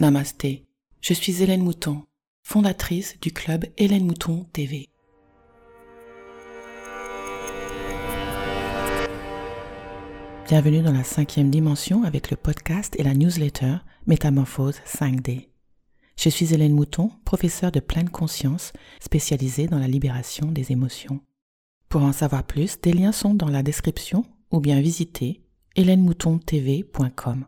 Namasté, je suis Hélène Mouton, fondatrice du club Hélène Mouton TV. Bienvenue dans la cinquième dimension avec le podcast et la newsletter Métamorphose 5D. Je suis Hélène Mouton, professeure de pleine conscience spécialisée dans la libération des émotions. Pour en savoir plus, des liens sont dans la description ou bien visitez hélènemoutontv.com.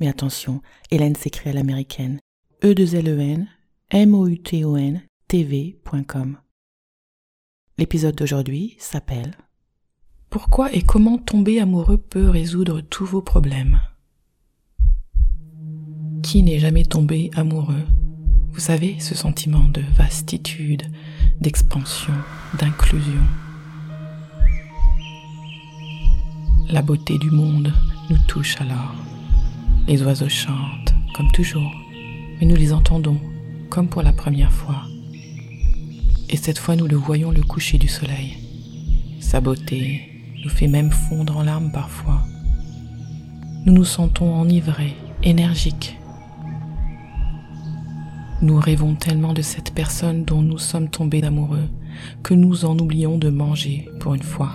Mais attention, Hélène s'écrit à l'américaine. e 2 l e n m o u t o n tv.com. L'épisode d'aujourd'hui s'appelle Pourquoi et comment tomber amoureux peut résoudre tous vos problèmes? Qui n'est jamais tombé amoureux? Vous savez, ce sentiment de vastitude, d'expansion, d'inclusion. La beauté du monde nous touche alors. Les oiseaux chantent, comme toujours, mais nous les entendons, comme pour la première fois. Et cette fois, nous le voyons le coucher du soleil. Sa beauté nous fait même fondre en larmes parfois. Nous nous sentons enivrés, énergiques. Nous rêvons tellement de cette personne dont nous sommes tombés amoureux que nous en oublions de manger pour une fois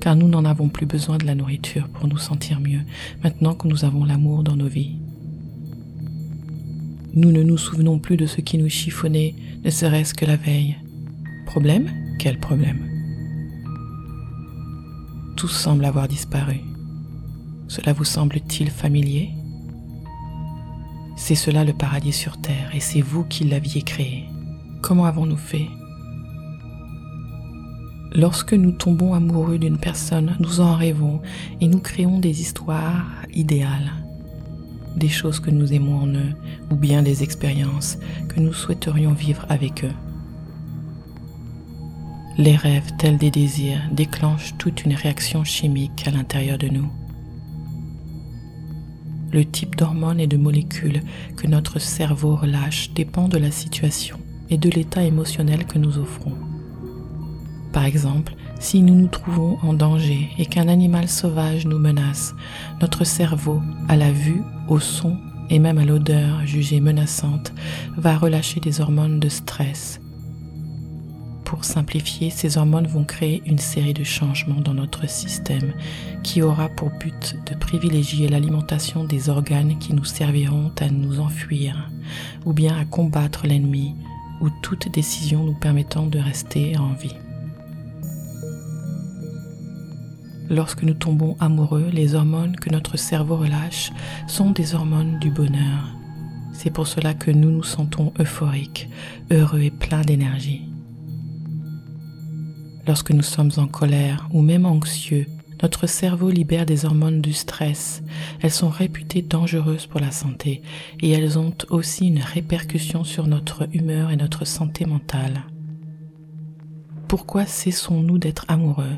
car nous n'en avons plus besoin de la nourriture pour nous sentir mieux, maintenant que nous avons l'amour dans nos vies. Nous ne nous souvenons plus de ce qui nous chiffonnait, ne serait-ce que la veille. Problème? Quel problème? Tout semble avoir disparu. Cela vous semble-t-il familier? C'est cela le paradis sur Terre, et c'est vous qui l'aviez créé. Comment avons-nous fait? Lorsque nous tombons amoureux d'une personne, nous en rêvons et nous créons des histoires idéales, des choses que nous aimons en eux ou bien des expériences que nous souhaiterions vivre avec eux. Les rêves, tels des désirs, déclenchent toute une réaction chimique à l'intérieur de nous. Le type d'hormones et de molécules que notre cerveau relâche dépend de la situation et de l'état émotionnel que nous offrons. Par exemple, si nous nous trouvons en danger et qu'un animal sauvage nous menace, notre cerveau, à la vue, au son et même à l'odeur jugée menaçante, va relâcher des hormones de stress. Pour simplifier, ces hormones vont créer une série de changements dans notre système qui aura pour but de privilégier l'alimentation des organes qui nous serviront à nous enfuir ou bien à combattre l'ennemi ou toute décision nous permettant de rester en vie. Lorsque nous tombons amoureux, les hormones que notre cerveau relâche sont des hormones du bonheur. C'est pour cela que nous nous sentons euphoriques, heureux et pleins d'énergie. Lorsque nous sommes en colère ou même anxieux, notre cerveau libère des hormones du stress. Elles sont réputées dangereuses pour la santé et elles ont aussi une répercussion sur notre humeur et notre santé mentale. Pourquoi cessons-nous d'être amoureux?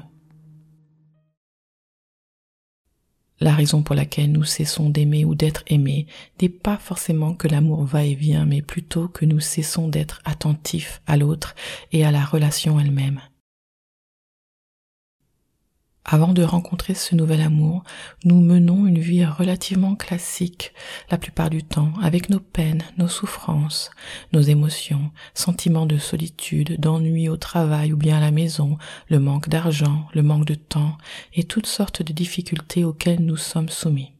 La raison pour laquelle nous cessons d'aimer ou d'être aimés n'est pas forcément que l'amour va et vient, mais plutôt que nous cessons d'être attentifs à l'autre et à la relation elle-même. Avant de rencontrer ce nouvel amour, nous menons une vie relativement classique, la plupart du temps, avec nos peines, nos souffrances, nos émotions, sentiments de solitude, d'ennui au travail ou bien à la maison, le manque d'argent, le manque de temps et toutes sortes de difficultés auxquelles nous sommes soumis.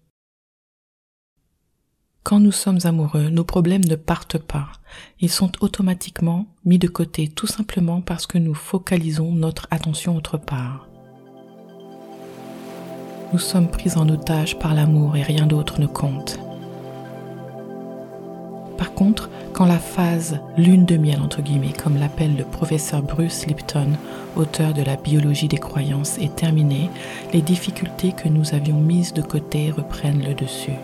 Quand nous sommes amoureux, nos problèmes ne partent pas. Ils sont automatiquement mis de côté tout simplement parce que nous focalisons notre attention autre part nous sommes pris en otage par l'amour et rien d'autre ne compte. Par contre, quand la phase lune de miel, entre guillemets, comme l'appelle le professeur Bruce Lipton, auteur de la biologie des croyances, est terminée, les difficultés que nous avions mises de côté reprennent le dessus.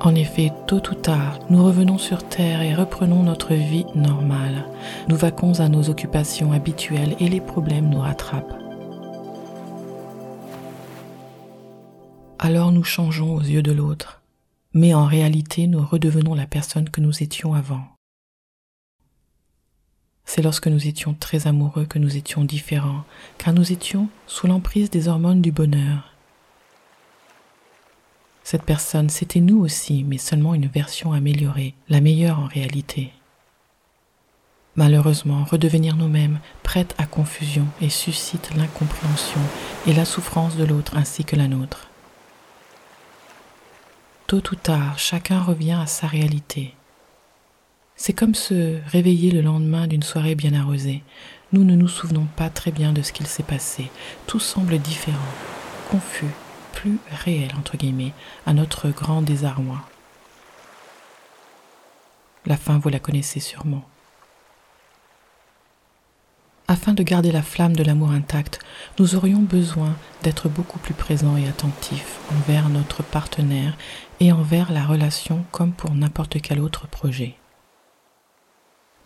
En effet, tôt ou tard, nous revenons sur Terre et reprenons notre vie normale. Nous vaquons à nos occupations habituelles et les problèmes nous rattrapent. Alors nous changeons aux yeux de l'autre, mais en réalité nous redevenons la personne que nous étions avant. C'est lorsque nous étions très amoureux que nous étions différents, car nous étions sous l'emprise des hormones du bonheur. Cette personne, c'était nous aussi, mais seulement une version améliorée, la meilleure en réalité. Malheureusement, redevenir nous-mêmes prête à confusion et suscite l'incompréhension et la souffrance de l'autre ainsi que la nôtre. Tôt ou tard, chacun revient à sa réalité. C'est comme se réveiller le lendemain d'une soirée bien arrosée. Nous ne nous souvenons pas très bien de ce qu'il s'est passé. Tout semble différent, confus, plus réel, entre guillemets, à notre grand désarroi. La fin, vous la connaissez sûrement. Afin de garder la flamme de l'amour intacte, nous aurions besoin d'être beaucoup plus présents et attentifs envers notre partenaire et envers la relation comme pour n'importe quel autre projet.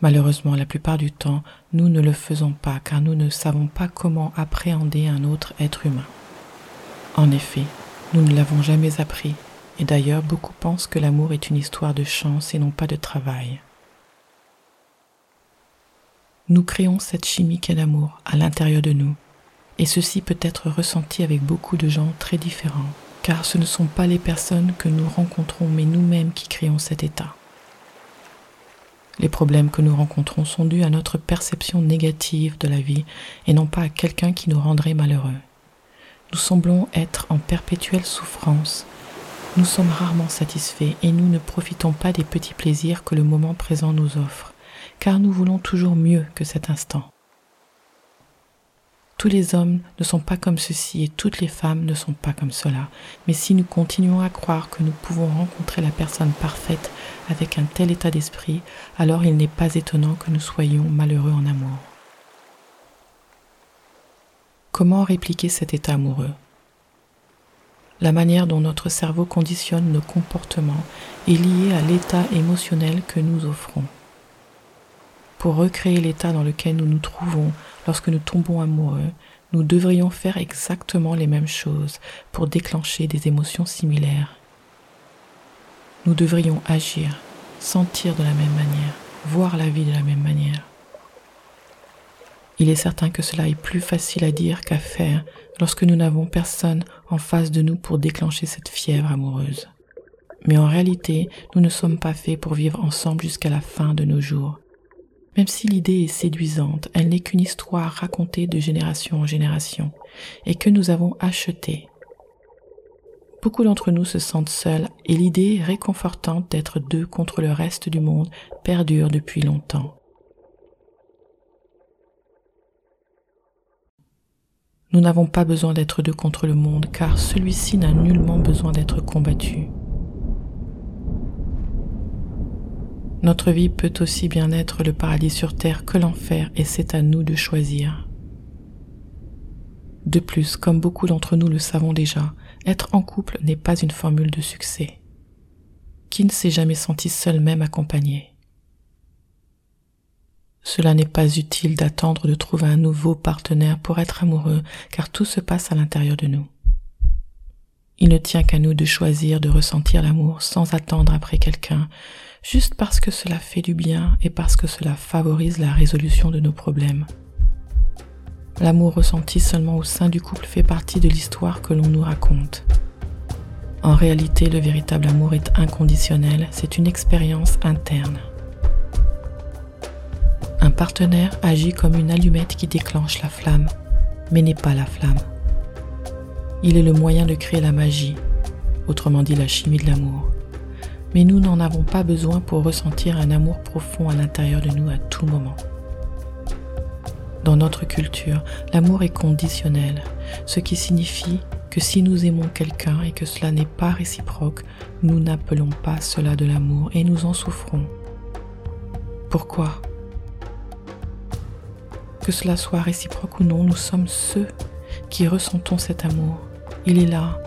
Malheureusement, la plupart du temps, nous ne le faisons pas car nous ne savons pas comment appréhender un autre être humain. En effet, nous ne l'avons jamais appris, et d'ailleurs beaucoup pensent que l'amour est une histoire de chance et non pas de travail. Nous créons cette chimie qu'est l'amour à l'intérieur de nous, et ceci peut être ressenti avec beaucoup de gens très différents, car ce ne sont pas les personnes que nous rencontrons, mais nous-mêmes qui créons cet état. Les problèmes que nous rencontrons sont dus à notre perception négative de la vie et non pas à quelqu'un qui nous rendrait malheureux. Nous semblons être en perpétuelle souffrance. Nous sommes rarement satisfaits et nous ne profitons pas des petits plaisirs que le moment présent nous offre car nous voulons toujours mieux que cet instant. Tous les hommes ne sont pas comme ceci et toutes les femmes ne sont pas comme cela, mais si nous continuons à croire que nous pouvons rencontrer la personne parfaite avec un tel état d'esprit, alors il n'est pas étonnant que nous soyons malheureux en amour. Comment répliquer cet état amoureux? La manière dont notre cerveau conditionne nos comportements est liée à l'état émotionnel que nous offrons pour recréer l'état dans lequel nous nous trouvons lorsque nous tombons amoureux, nous devrions faire exactement les mêmes choses pour déclencher des émotions similaires. Nous devrions agir, sentir de la même manière, voir la vie de la même manière. Il est certain que cela est plus facile à dire qu'à faire lorsque nous n'avons personne en face de nous pour déclencher cette fièvre amoureuse. Mais en réalité, nous ne sommes pas faits pour vivre ensemble jusqu'à la fin de nos jours. Même si l'idée est séduisante, elle n'est qu'une histoire racontée de génération en génération et que nous avons achetée. Beaucoup d'entre nous se sentent seuls et l'idée réconfortante d'être deux contre le reste du monde perdure depuis longtemps. Nous n'avons pas besoin d'être deux contre le monde car celui-ci n'a nullement besoin d'être combattu. Notre vie peut aussi bien être le paradis sur terre que l'enfer et c'est à nous de choisir. De plus, comme beaucoup d'entre nous le savons déjà, être en couple n'est pas une formule de succès. Qui ne s'est jamais senti seul même accompagné? Cela n'est pas utile d'attendre de trouver un nouveau partenaire pour être amoureux, car tout se passe à l'intérieur de nous. Il ne tient qu'à nous de choisir de ressentir l'amour sans attendre après quelqu'un, juste parce que cela fait du bien et parce que cela favorise la résolution de nos problèmes. L'amour ressenti seulement au sein du couple fait partie de l'histoire que l'on nous raconte. En réalité, le véritable amour est inconditionnel, c'est une expérience interne. Un partenaire agit comme une allumette qui déclenche la flamme, mais n'est pas la flamme. Il est le moyen de créer la magie, autrement dit la chimie de l'amour mais nous n'en avons pas besoin pour ressentir un amour profond à l'intérieur de nous à tout moment. Dans notre culture, l'amour est conditionnel, ce qui signifie que si nous aimons quelqu'un et que cela n'est pas réciproque, nous n'appelons pas cela de l'amour et nous en souffrons. Pourquoi? Que cela soit réciproque ou non, nous sommes ceux qui ressentons cet amour. Il est là,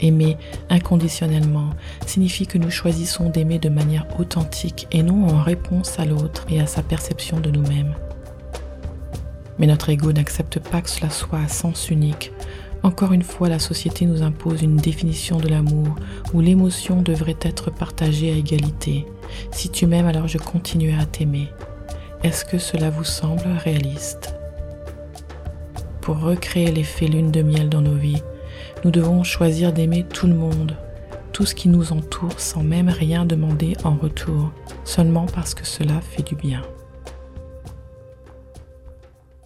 Aimer inconditionnellement signifie que nous choisissons d'aimer de manière authentique et non en réponse à l'autre et à sa perception de nous-mêmes. Mais notre ego n'accepte pas que cela soit à sens unique. Encore une fois, la société nous impose une définition de l'amour où l'émotion devrait être partagée à égalité. Si tu m'aimes, alors je continuerai à t'aimer. Est-ce que cela vous semble réaliste? Pour recréer l'effet lune de miel dans nos vies, Nous devons choisir d'aimer tout le monde, tout ce qui nous entoure sans même rien demander en retour, seulement parce que cela fait du bien.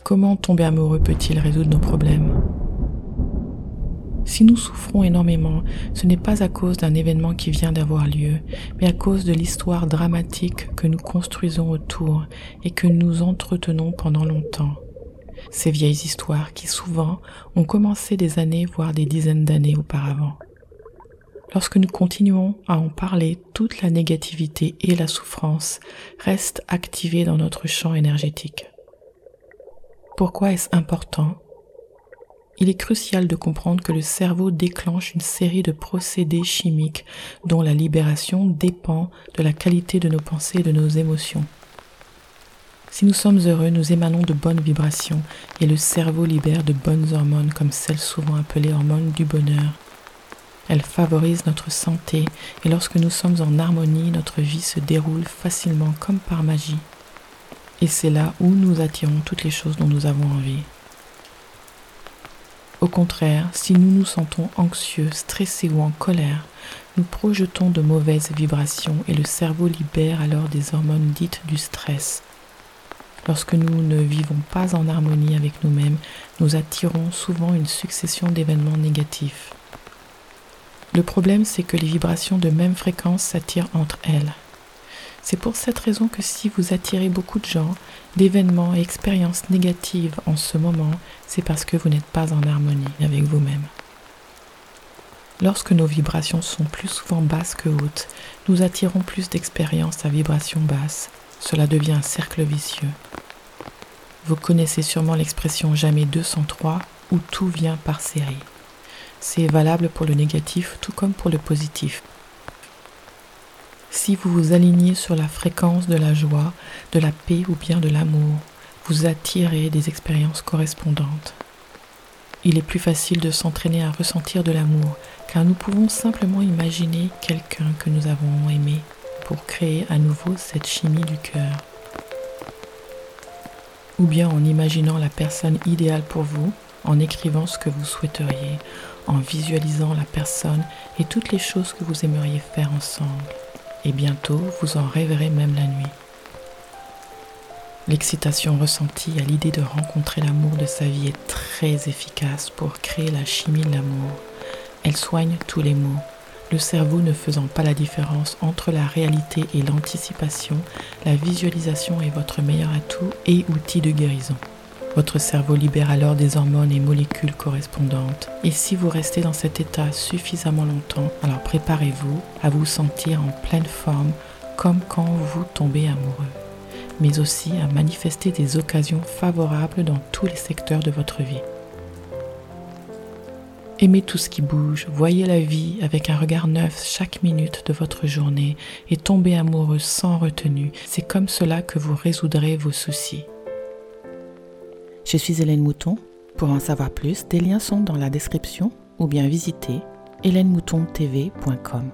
Comment tomber amoureux peut-il résoudre nos problèmes? Si nous souffrons énormément, ce n'est pas à cause d'un événement qui vient d'avoir lieu, mais à cause de l'histoire dramatique que nous construisons autour et que nous entretenons pendant longtemps. Ces vieilles histoires qui souvent ont commencé des années, voire des dizaines d'années auparavant. Lorsque nous continuons à en parler, toute la négativité et la souffrance restent activées dans notre champ énergétique. Pourquoi est-ce important? Il est crucial de comprendre que le cerveau déclenche une série de procédés chimiques dont la libération dépend de la qualité de nos pensées et de nos émotions. Si nous sommes heureux, nous émanons de bonnes vibrations et le cerveau libère de bonnes hormones comme celles souvent appelées hormones du bonheur. Elles favorisent notre santé et lorsque nous sommes en harmonie, notre vie se déroule facilement comme par magie. Et c'est là où nous attirons toutes les choses dont nous avons envie. Au contraire, si nous nous sentons anxieux, stressés ou en colère, nous projetons de mauvaises vibrations et le cerveau libère alors des hormones dites du stress. Lorsque nous ne vivons pas en harmonie avec nous-mêmes, nous attirons souvent une succession d'événements négatifs. Le problème, c'est que les vibrations de même fréquence s'attirent entre elles. C'est pour cette raison que si vous attirez beaucoup de gens, d'événements et expériences négatives en ce moment, c'est parce que vous n'êtes pas en harmonie avec vous-même. Lorsque nos vibrations sont plus souvent basses que hautes, nous attirons plus d'expériences à vibrations basses. Cela devient un cercle vicieux. Vous connaissez sûrement l'expression jamais 203 où tout vient par série. C'est valable pour le négatif tout comme pour le positif. Si vous vous alignez sur la fréquence de la joie, de la paix ou bien de l'amour, vous attirez des expériences correspondantes. Il est plus facile de s'entraîner à ressentir de l'amour, car nous pouvons simplement imaginer quelqu'un que nous avons aimé pour créer à nouveau cette chimie du cœur. Ou bien en imaginant la personne idéale pour vous, en écrivant ce que vous souhaiteriez, en visualisant la personne et toutes les choses que vous aimeriez faire ensemble et bientôt vous en rêverez même la nuit. L'excitation ressentie à l'idée de rencontrer l'amour de sa vie est très efficace pour créer la chimie de l'amour. Elle soigne tous les maux. Le cerveau ne faisant pas la différence entre la réalité et l'anticipation, la visualisation est votre meilleur atout et outil de guérison. Votre cerveau libère alors des hormones et molécules correspondantes. Et si vous restez dans cet état suffisamment longtemps, alors préparez-vous à vous sentir en pleine forme comme quand vous tombez amoureux, mais aussi à manifester des occasions favorables dans tous les secteurs de votre vie. Aimez tout ce qui bouge, voyez la vie avec un regard neuf chaque minute de votre journée et tombez amoureux sans retenue. C'est comme cela que vous résoudrez vos soucis. Je suis Hélène Mouton. Pour en savoir plus, des liens sont dans la description ou bien visitez hélènemoutontv.com.